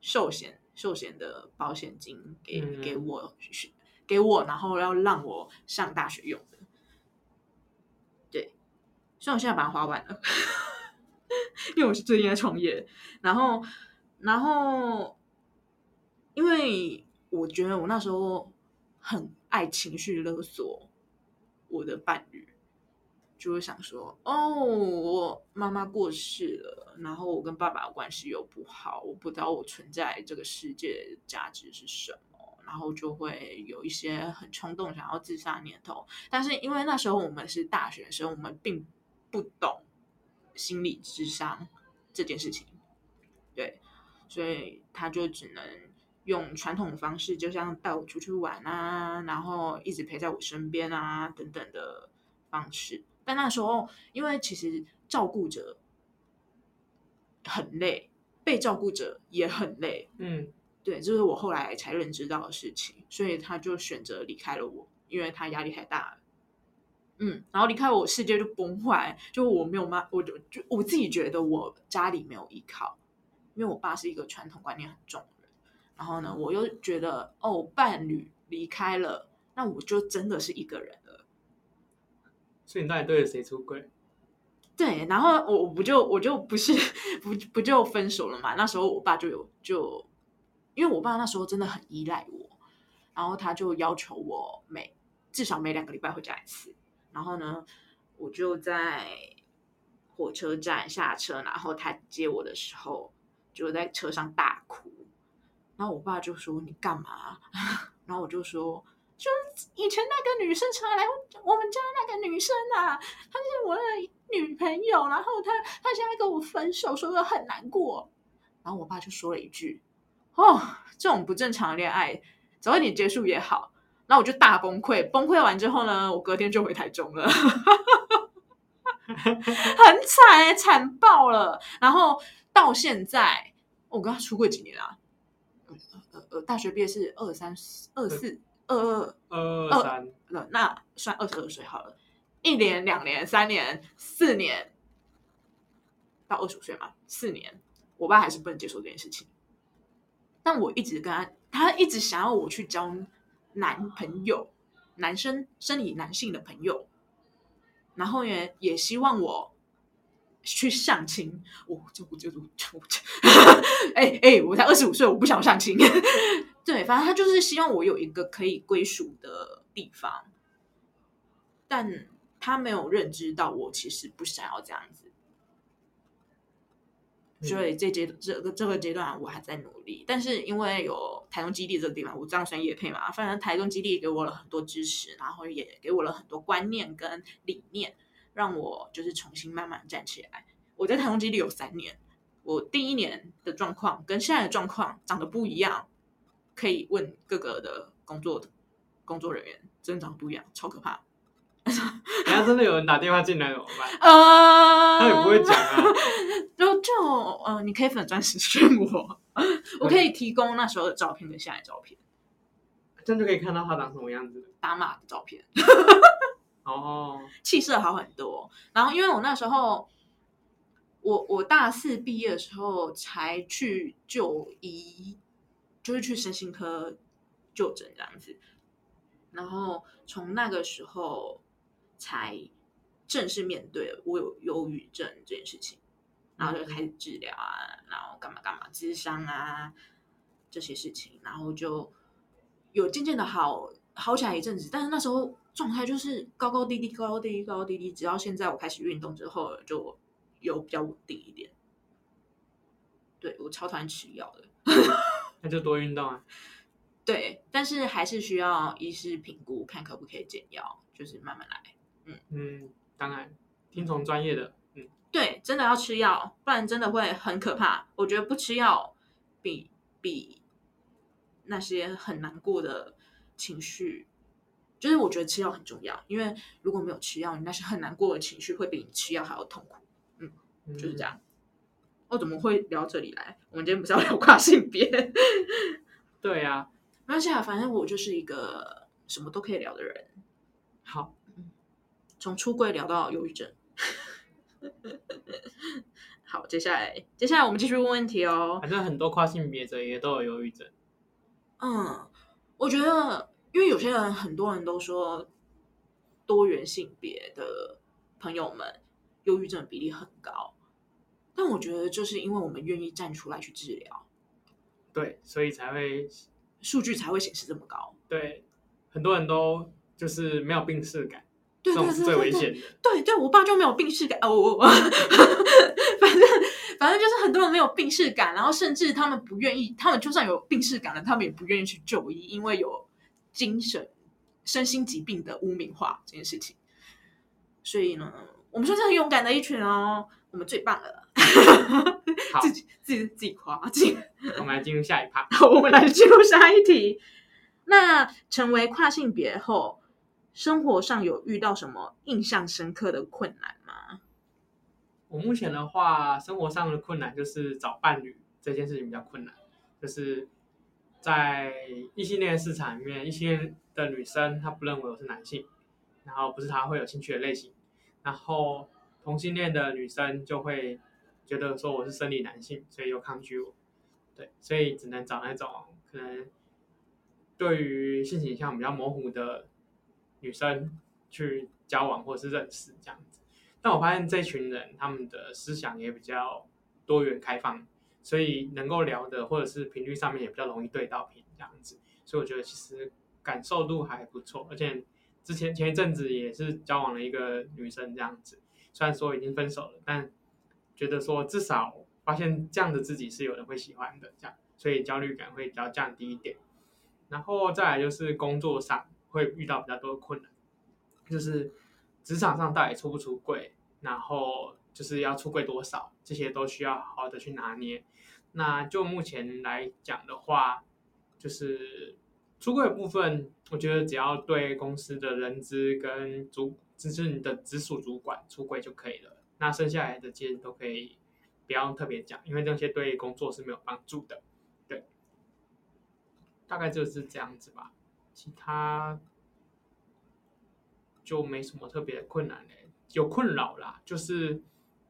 B: 寿险寿险的保险金给、嗯、给我给我，然后要让我上大学用的，对，所以我现在把它花完了，因为我是最近在创业，然后然后。因为我觉得我那时候很爱情绪勒索我的伴侣，就会想说：哦，我妈妈过世了，然后我跟爸爸的关系又不好，我不知道我存在这个世界价值是什么，然后就会有一些很冲动想要自杀念头。但是因为那时候我们是大学生，我们并不懂心理智商这件事情，对，所以他就只能。用传统的方式，就像带我出去玩啊，然后一直陪在我身边啊，等等的方式。但那时候，因为其实照顾者很累，被照顾者也很累。
A: 嗯，
B: 对，这是我后来才认知到的事情。所以他就选择离开了我，因为他压力太大了。嗯，然后离开我，世界就崩坏，就我没有妈，我就就我自己觉得我家里没有依靠，因为我爸是一个传统观念很重的人。然后呢，我又觉得哦，伴侣离开了，那我就真的是一个人了。
A: 所以你到底对着谁出轨？
B: 对，然后我我不就我就不是不不就分手了嘛？那时候我爸就有就，因为我爸那时候真的很依赖我，然后他就要求我每至少每两个礼拜回家一次。然后呢，我就在火车站下车，然后他接我的时候，就在车上大哭。然后我爸就说：“你干嘛？” 然后我就说：“就以前那个女生常来我们家那个女生啊，她是我的女朋友。然后她她现在跟我分手，说的很难过。”然后我爸就说了一句：“哦，这种不正常的恋爱，早一点结束也好。”然后我就大崩溃。崩溃完之后呢，我隔天就回台中了，很惨，惨爆了。然后到现在，我跟他出柜几年啊？呃呃，大学毕业是二三二四二二
A: 二二三，
B: 那算二十二岁好了。一年、两年、三年、四年，到二十五岁嘛，四年，我爸还是不能接受这件事情。但我一直跟他，他一直想要我去交男朋友，男生生理男性的朋友，然后也也希望我。去相亲，我就我就我哎哎，我才二十五岁，我不想相亲。对，反正他就是希望我有一个可以归属的地方，但他没有认知到我其实不想要这样子。所以这阶这个这个阶段我还在努力，但是因为有台中基地这个地方，我这样算业配嘛，反正台中基地给我了很多支持，然后也给我了很多观念跟理念。让我就是重新慢慢站起来。我在台中基地有三年，我第一年的状况跟现在的状况长得不一样，可以问各个的工作的工作人员，真的长得不一样，超可怕。
A: 人家真的有人打电话进来怎么办？
B: 呃，
A: 他也不会讲啊。
B: 就就呃，你可以粉钻私讯我，我可以提供那时候的照片跟现在的照片，
A: 这样就可以看到他长什么样子。
B: 打码的照片。
A: 哦，
B: 气色好很多。然后因为我那时候，我我大四毕业的时候才去就医，就是去身心科就诊这样子。然后从那个时候。才正式面对我有忧郁症这件事情，然后就开始治疗啊，然后干嘛干嘛，智商啊这些事情，然后就有渐渐的好好起来一阵子，但是那时候状态就是高高低低，高高低低，高高低低，直到现在我开始运动之后，就有比较稳定一点。对，我超讨厌吃药的，
A: 那就多运动啊。
B: 对，但是还是需要医师评估，看可不可以减药，就是慢慢来。
A: 嗯嗯，当然，听从专业的。嗯，对，
B: 真的要吃药，不然真的会很可怕。我觉得不吃药比比那些很难过的情绪，就是我觉得吃药很重要，因为如果没有吃药，你那些很难过的情绪会比你吃药还要痛苦。嗯，就是这样。我、怎么会聊这里来？我们今天不是要聊跨性别？
A: 对呀、啊，
B: 没关系啊，反正我就是一个什么都可以聊的人。
A: 好。
B: 从出柜聊到忧郁症，好，接下来接下来我们继续问问题哦。
A: 反正很多跨性别者也都有忧郁症。
B: 嗯，我觉得，因为有些人很多人都说多元性别的朋友们忧郁症比例很高，但我觉得就是因为我们愿意站出来去治疗，
A: 对，所以才会
B: 数据才会显示这么高。
A: 对，很多人都就是没有病识感。
B: 对对对对对，
A: 最危险的。
B: 对对，我爸就没有病逝感哦，反正反正就是很多人没有病逝感，然后甚至他们不愿意，他们就算有病逝感了，他们也不愿意去就医，因为有精神、身心疾病的污名化这件事情。所以呢，我们算是很勇敢的一群哦，我们最棒了。
A: 好，
B: 自己自己自己夸自己。
A: 我们来进入下一趴。
B: 好，我们来进入下一题。那成为跨性别后。生活上有遇到什么印象深刻的困难吗？
A: 我目前的话，生活上的困难就是找伴侣这件事情比较困难。就是在异性恋市场里面，异性恋的女生她不认为我是男性，然后不是她会有兴趣的类型。然后同性恋的女生就会觉得说我是生理男性，所以又抗拒我。对，所以只能找那种可能对于性倾向比较模糊的。女生去交往或是认识这样子，但我发现这群人他们的思想也比较多元开放，所以能够聊的或者是频率上面也比较容易对到频这样子，所以我觉得其实感受度还不错。而且之前前一阵子也是交往了一个女生这样子，虽然说已经分手了，但觉得说至少发现这样的自己是有人会喜欢的，这样，所以焦虑感会比较降低一点。然后再来就是工作上。会遇到比较多的困难，就是职场上到底出不出柜，然后就是要出柜多少，这些都需要好好的去拿捏。那就目前来讲的话，就是出柜部分，我觉得只要对公司的人资跟主，就是你的直属主管出柜就可以了。那剩下来的这些都可以不要特别讲，因为这些对工作是没有帮助的。对，大概就是这样子吧。其他就没什么特别的困难嘞，有困扰啦，就是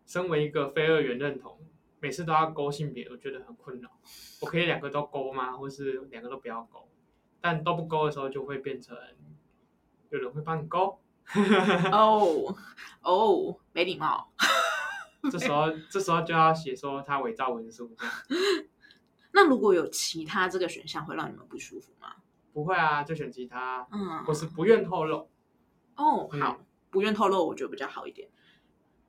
A: 身为一个非二元认同，每次都要勾性别，我觉得很困扰。我可以两个都勾吗？或是两个都不要勾？但都不勾的时候，就会变成有人会帮你勾。
B: 哦哦，没礼貌。
A: 这时候这时候就要写说他伪造文书。
B: 那如果有其他这个选项，会让你们不舒服吗？
A: 不会啊，就选其他，嗯，或是不愿透露。
B: 哦，好，不愿透露，我觉得比较好一点。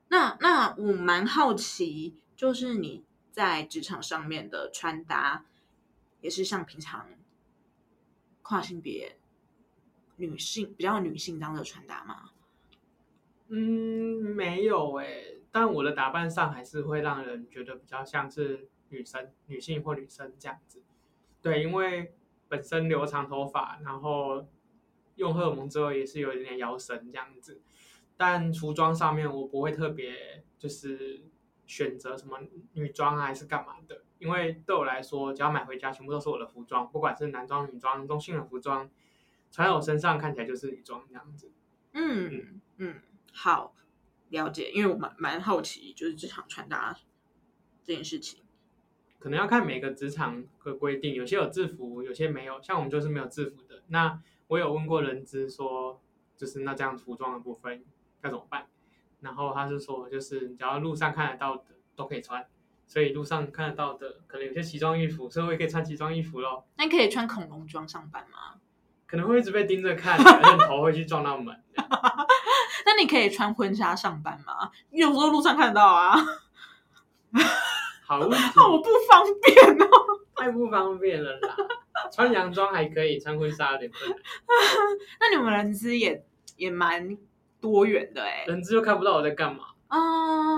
B: 那那我蛮好奇，就是你在职场上面的穿搭，也是像平常跨性别女性比较女性这样的穿搭吗？
A: 嗯，没有诶、但我的打扮上还是会让人觉得比较像是女生、女性或女生这样子。对，因为本身留长头发，然后用荷尔蒙之后也是有一点点腰身这样子。但服装上面我不会特别就是选择什么女装还是干嘛的，因为对我来说，只要买回家全部都是我的服装，不管是男装、女装、中性的服装，穿在我身上看起来就是女装这样子。
B: 嗯嗯。嗯好，了解，因为我蛮蛮好奇，就是职场穿搭这件事情，
A: 可能要看每个职场的规定，有些有制服，有些没有，像我们就是没有制服的。那我有问过人资说，就是那这样服装的部分该怎么办？然后他是说，就是只要路上看得到的都可以穿，所以路上看得到的，可能有些奇装异服，所以我也可以穿奇装异服咯。
B: 那你可以穿恐龙装上班吗？
A: 可能会一直被盯着看，而且头会去撞到门。
B: 那你可以穿婚纱上班吗？有时候路上看得到啊。
A: 好
B: 好不方便哦，
A: 太不方便了啦。穿洋装还可以，穿婚纱有点困难。
B: 那你们人资也也蛮多远的哎，
A: 人资又看不到我在干嘛
B: 啊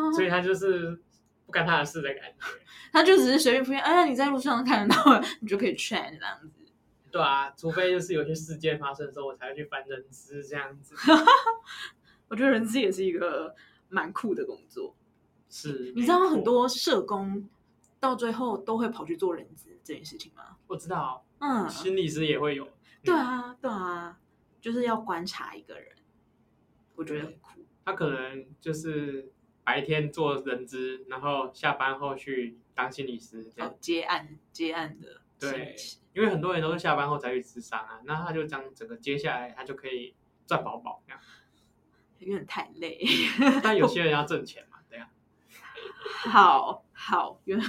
B: ，uh,
A: 所以他就是不干他的事的感觉。
B: 他就只是随便敷衍，哎，你在路上看得到，你就可以劝这样子。
A: 对啊，除非就是有些事件发生的时候，我才会去翻人资这样子。
B: 我觉得人资也是一个蛮酷的工作。
A: 是，
B: 你知道很多社工到最后都会跑去做人资这件事情吗？
A: 我知道，
B: 嗯，
A: 心理师也会有。
B: 对啊，对啊，就是要观察一个人，我觉得很酷。
A: 他可能就是白天做人资，然后下班后去当心理师，这样、哦、
B: 接案接案的。
A: 对，因为很多人都是下班后才去咨商啊，那他就这样整个接下来，他就可以赚饱饱这样。
B: 有点太累，
A: 但有 些人要挣钱嘛，对呀。
B: 好好，原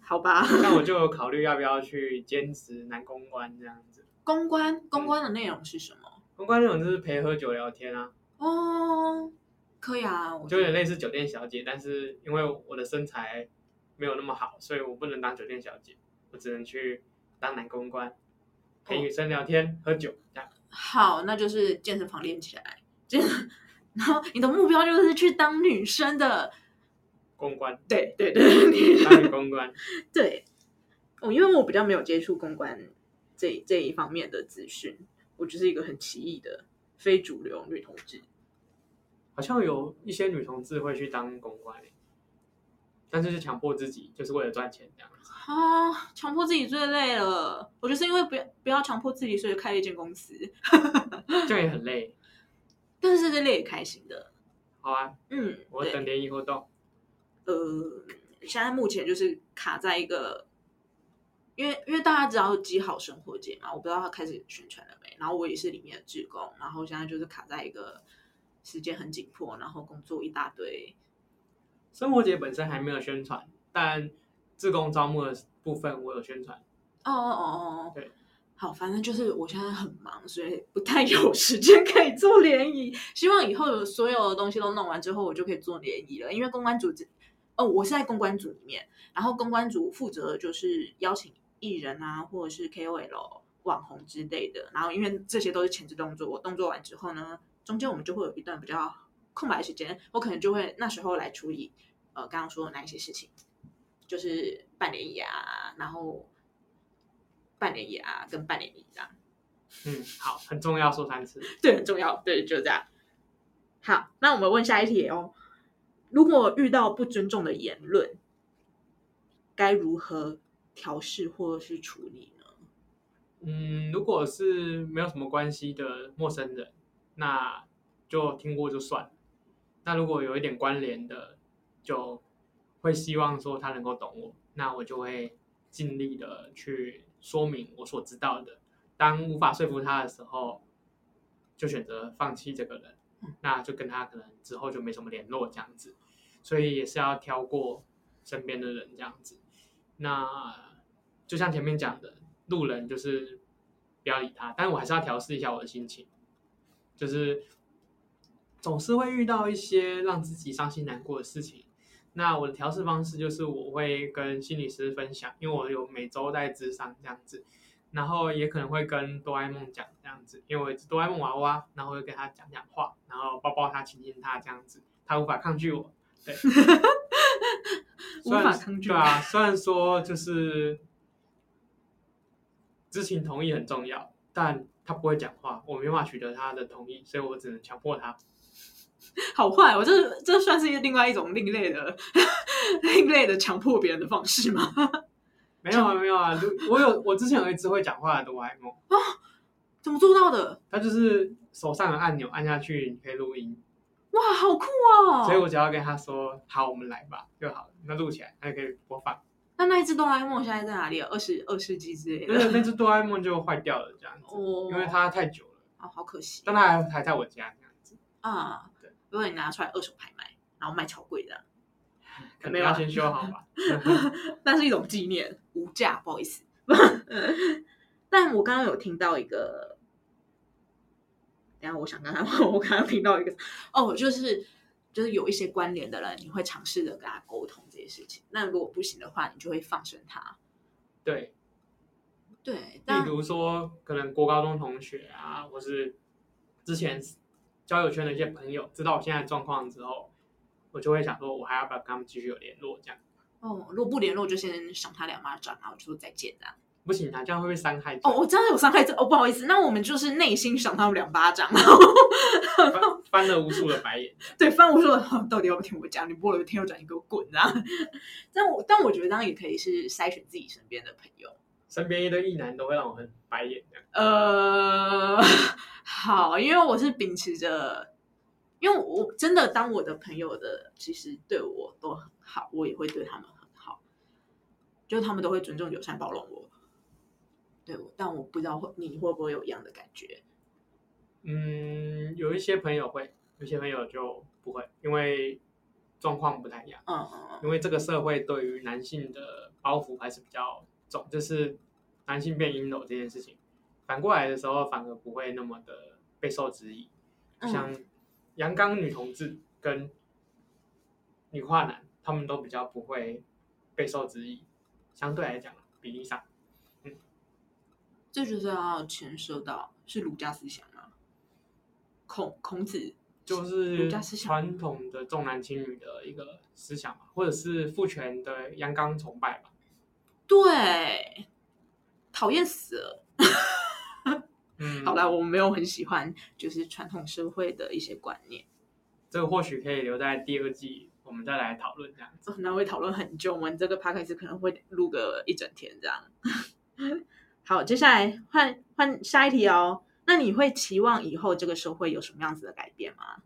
B: 好吧。
A: 那我就有考虑要不要去兼职男公关这样子。
B: 公关公关的内容是什么？
A: 公关内容就是陪喝酒聊天啊。
B: 哦，可以啊，
A: 就有点类似酒店小姐，但是因为我的身材没有那么好，所以我不能当酒店小姐，我只能去。当男公关，陪女生聊天、哦、喝酒，这样。
B: 好，那就是健身房练起来，健。然后你的目标就是去当女生的
A: 公关。
B: 对对对，
A: 当女公关。
B: 对，哦，因为我比较没有接触公关这这一方面的资讯，我就是一个很奇异的非主流女同志。
A: 好像有一些女同志会去当公关，但是是强迫自己，就是为了赚钱这样。
B: 啊，强迫自己最累了。我就是因为不要不要强迫自己，所以开了一间公司，
A: 这样也很累。
B: 但是这累也开心的。
A: 好啊，
B: 嗯，
A: 我等联谊活动。
B: 呃，现在目前就是卡在一个，因为因为大家知道基好生活节嘛，我不知道他开始宣传了没。然后我也是里面的职工，然后现在就是卡在一个时间很紧迫，然后工作一大堆。
A: 生活节本身还没有宣传，但。自工招募的部分，我有宣传。
B: 哦哦哦哦，
A: 对，
B: 好，反正就是我现在很忙，所以不太有时间可以做联谊。希望以后有所有的东西都弄完之后，我就可以做联谊了。因为公关组，哦，我是在公关组里面，然后公关组负责的就是邀请艺人啊，或者是 KOL、网红之类的。然后因为这些都是前置动作，我动作完之后呢，中间我们就会有一段比较空白的时间，我可能就会那时候来处理呃刚刚说的那一些事情。就是半年牙啊，然后半年牙啊，跟半年一这样。
A: 嗯，好，很重要，说三次。
B: 对，很重要，对，就这样。好，那我们问下一题哦。如果遇到不尊重的言论，该如何调试或者是处理呢？
A: 嗯，如果是没有什么关系的陌生人，那就听过就算了。那如果有一点关联的，就。会希望说他能够懂我，那我就会尽力的去说明我所知道的。当无法说服他的时候，就选择放弃这个人，那就跟他可能之后就没什么联络这样子。所以也是要挑过身边的人这样子。那就像前面讲的，路人就是不要理他，但是我还是要调试一下我的心情，就是总是会遇到一些让自己伤心难过的事情。那我的调试方式就是我会跟心理师分享，因为我有每周在咨商这样子。然后也可能会跟哆啦 A 梦讲这样子，因为我有哆啦 A 梦娃娃，然后会跟他讲讲话，然后抱抱他、亲亲他这样子，他无法抗拒我。对，
B: 无法抗拒。
A: 对啊，虽然说就是知情同意很重要，但他不会讲话，我没办法取得他的同意，所以我只能强迫他。
B: 好坏，我这这算是另外一种另类的 另类的强迫别人的方式吗？
A: 没有啊，没有啊，我有我之前有一只会讲话的哆啦 A 梦
B: 啊，怎么做到的？
A: 它就是手上的按钮按下去，你可以录音。
B: 哇，好酷哦！
A: 所以我只要跟他说好，我们来吧就好了，那录起来，它就可以播放。
B: 那那一只哆啦 A 梦现在在哪里？二十二世纪之类的。
A: 对，那只哆啦 A 梦就坏掉了，这样子。哦。因为它太久了。
B: 哦，好可惜。
A: 但它还还在我家这样子。
B: 啊。对。如果你拿出来二手拍卖，然后卖超贵的。
A: 可能要先修好吧。
B: 那是一种纪念，无价，不好意思。但我刚刚有听到一个，等下我想跟他，我刚刚听到一个，哦，就是就是有一些关联的人，你会尝试着跟他沟通这些事情。那如果不行的话，你就会放生他。
A: 对，
B: 对。
A: 比如说，可能国高中同学啊，或是之前交友圈的一些朋友，知道我现在状况之后。我就会想说，我还要不要跟他们继续有联络？这样
B: 哦，如果不联络，就先赏他两巴掌，然后就说再见这样。
A: 不行啊，这样会不会伤害？
B: 哦，我真的有伤害这哦，不好意思，那我们就是内心赏他们两巴掌，然后
A: 翻，翻了无数的白眼。
B: 对，翻无数的，到底要不要听我讲？你不如听我讲，你给我滚啊！但我但我觉得当然也可以是筛选自己身边的朋友。
A: 身边一堆异男都会让我很白眼这样。
B: 呃，好，因为我是秉持着。因为我真的当我的朋友的，其实对我都很好，我也会对他们很好，就他们都会尊重、友善、包容我。对，但我不知道会你会不会有一样的感觉？
A: 嗯，有一些朋友会，有些朋友就不会，因为状况不太一样。嗯嗯嗯。因为这个社会对于男性的包袱还是比较重，就是男性变阴柔这件事情，反过来的时候反而不会那么的备受质疑，像。嗯阳刚女同志跟女化男，他们都比较不会备受质疑，相对来讲比例上，嗯，
B: 这就是要牵涉到是儒家思想吗？孔孔子
A: 就是儒家思想，传统的重男轻女的一个思想嘛，或者是父权的阳刚崇拜吧？
B: 对，讨厌死了。
A: 嗯，
B: 好啦，我没有很喜欢，就是传统社会的一些观念。
A: 这个或许可以留在第二季，我们再来讨论这样子。
B: 那会讨论很久，我们这个 podcast 可能会录个一整天这样。好，接下来换换下一题哦。那你会期望以后这个社会有什么样子的改变吗？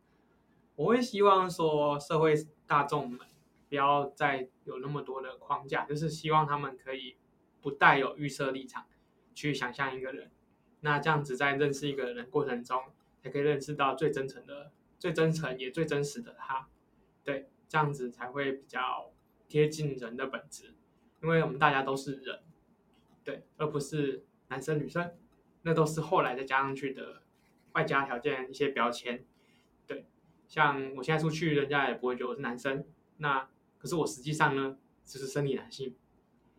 A: 我会希望说，社会大众们不要再有那么多的框架，就是希望他们可以不带有预设立场去想象一个人。那这样子在认识一个人过程中，才可以认识到最真诚的、最真诚也最真实的他。对，这样子才会比较贴近人的本质，因为我们大家都是人，对，而不是男生女生，那都是后来再加上去的外加条件一些标签。对，像我现在出去，人家也不会觉得我是男生，那可是我实际上呢，就是生理男性，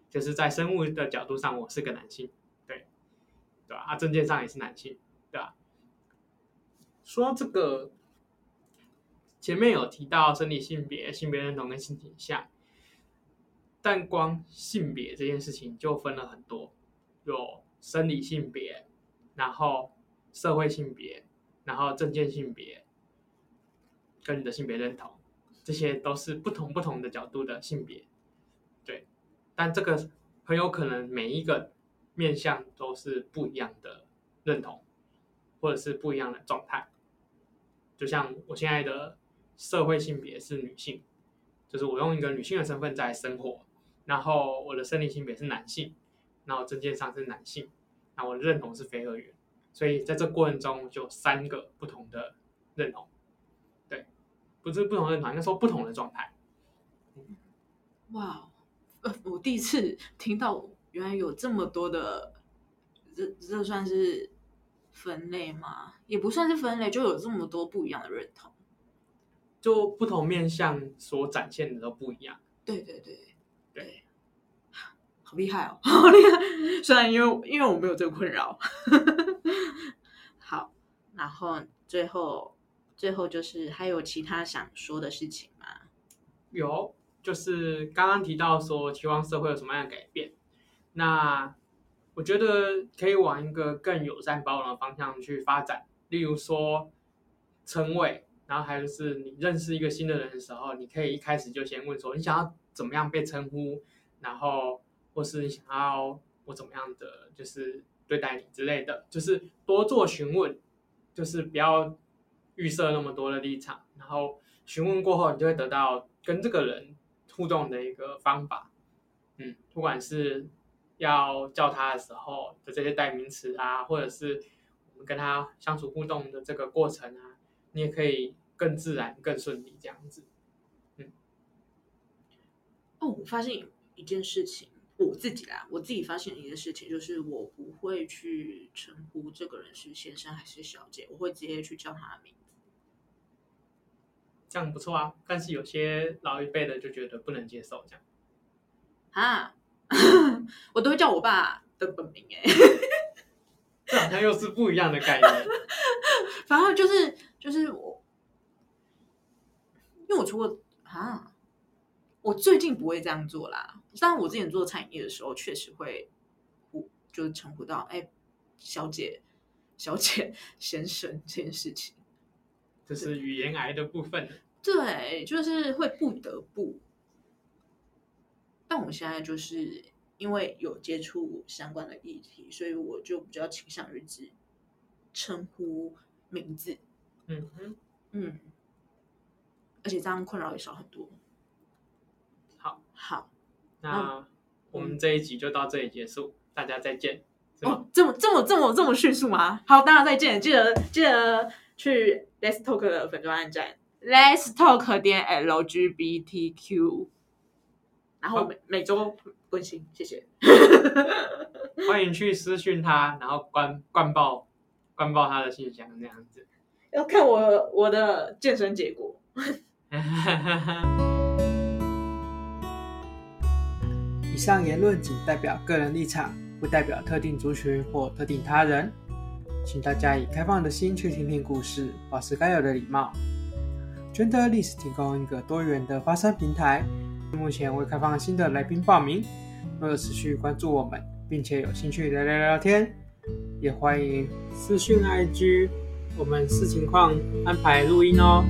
A: 就是在生物的角度上，我是个男性。对对吧？啊，证件上也是男性，对吧？说这个，前面有提到生理性别、性别认同跟性倾向，但光性别这件事情就分了很多，有生理性别，然后社会性别，然后证件性别，跟你的性别认同，这些都是不同不同的角度的性别，对。但这个很有可能每一个。面向都是不一样的认同，或者是不一样的状态。就像我现在的社会性别是女性，就是我用一个女性的身份在生活，然后我的生理性别是男性，然后证件上是男性，那我的认同是非二元，所以在这过程中就有三个不同的认同，对，不是不同的认同，应该说不同的状态。
B: 哇，呃，我第一次听到。原来有这么多的，这这算是分类吗？也不算是分类，就有这么多不一样的认同，
A: 就不同面向所展现的都不一样。
B: 对对对
A: 对，
B: 好厉害哦，好厉害！虽然因为因为我没有这个困扰。好，然后最后最后就是还有其他想说的事情吗？
A: 有，就是刚刚提到说期望社会有什么样的改变，那我觉得可以往一个更友善包容的方向去发展，例如说称谓，然后还有就是你认识一个新的人的时候，你可以一开始就先问说你想要怎么样被称呼，然后或是你想要我怎么样的就是对待你之类的，就是多做询问，就是不要预设那么多的立场，然后询问过后，你就会得到跟这个人互动的一个方法。嗯，不管是要叫他的时候的这些代名词啊，或者是我们跟他相处互动的这个过程啊。你也可以更自然、更顺利这样子。嗯。
B: 哦，我发现一件事情，我自己啦，我自己发现一件事情，就是我不会去称呼这个人是先生还是小姐，我会直接去叫他的名字。
A: 这样不错啊，但是有些老一辈的就觉得不能接受这样。
B: 啊，我都会叫我爸的本名哎。
A: 这好像又是不一样的概念。
B: 反正就是。就是我，因为我除了啊，我最近不会这样做啦。但，我之前做餐饮业的时候，确实会，就是称呼到哎，小姐、小姐、先生这件事情。
A: 这是语言癌的部分。
B: 对，就是会不得不。但我现在就是因为有接触相关的议题，所以我就比较倾向于只称呼名字。
A: 嗯哼，
B: 嗯，而且这样困扰也少很多。
A: 好，那我们这一集就到这里结束，嗯、大家再见。
B: 哦，这么这么这么这么迅速吗？好，大家再见，记得记得去 Let's Talk 的粉专按赞，Let's Talk 点 LGBTQ，然后每、哦、每周更新，谢谢。
A: 欢迎去私讯他，然后关关报关报他的信箱，这样子。
B: 要看我我的健身结果。
C: 以上言论仅代表个人立场，不代表特定族群或特定他人，请大家以开放的心去听听故事，保持该有的礼貌。Genderless 提供一个多元的发声平台，目前未开放新的来宾报名。若有持续关注我们，并且有兴趣聊聊聊天，也欢迎私讯 IG。我们视情况安排录音哦。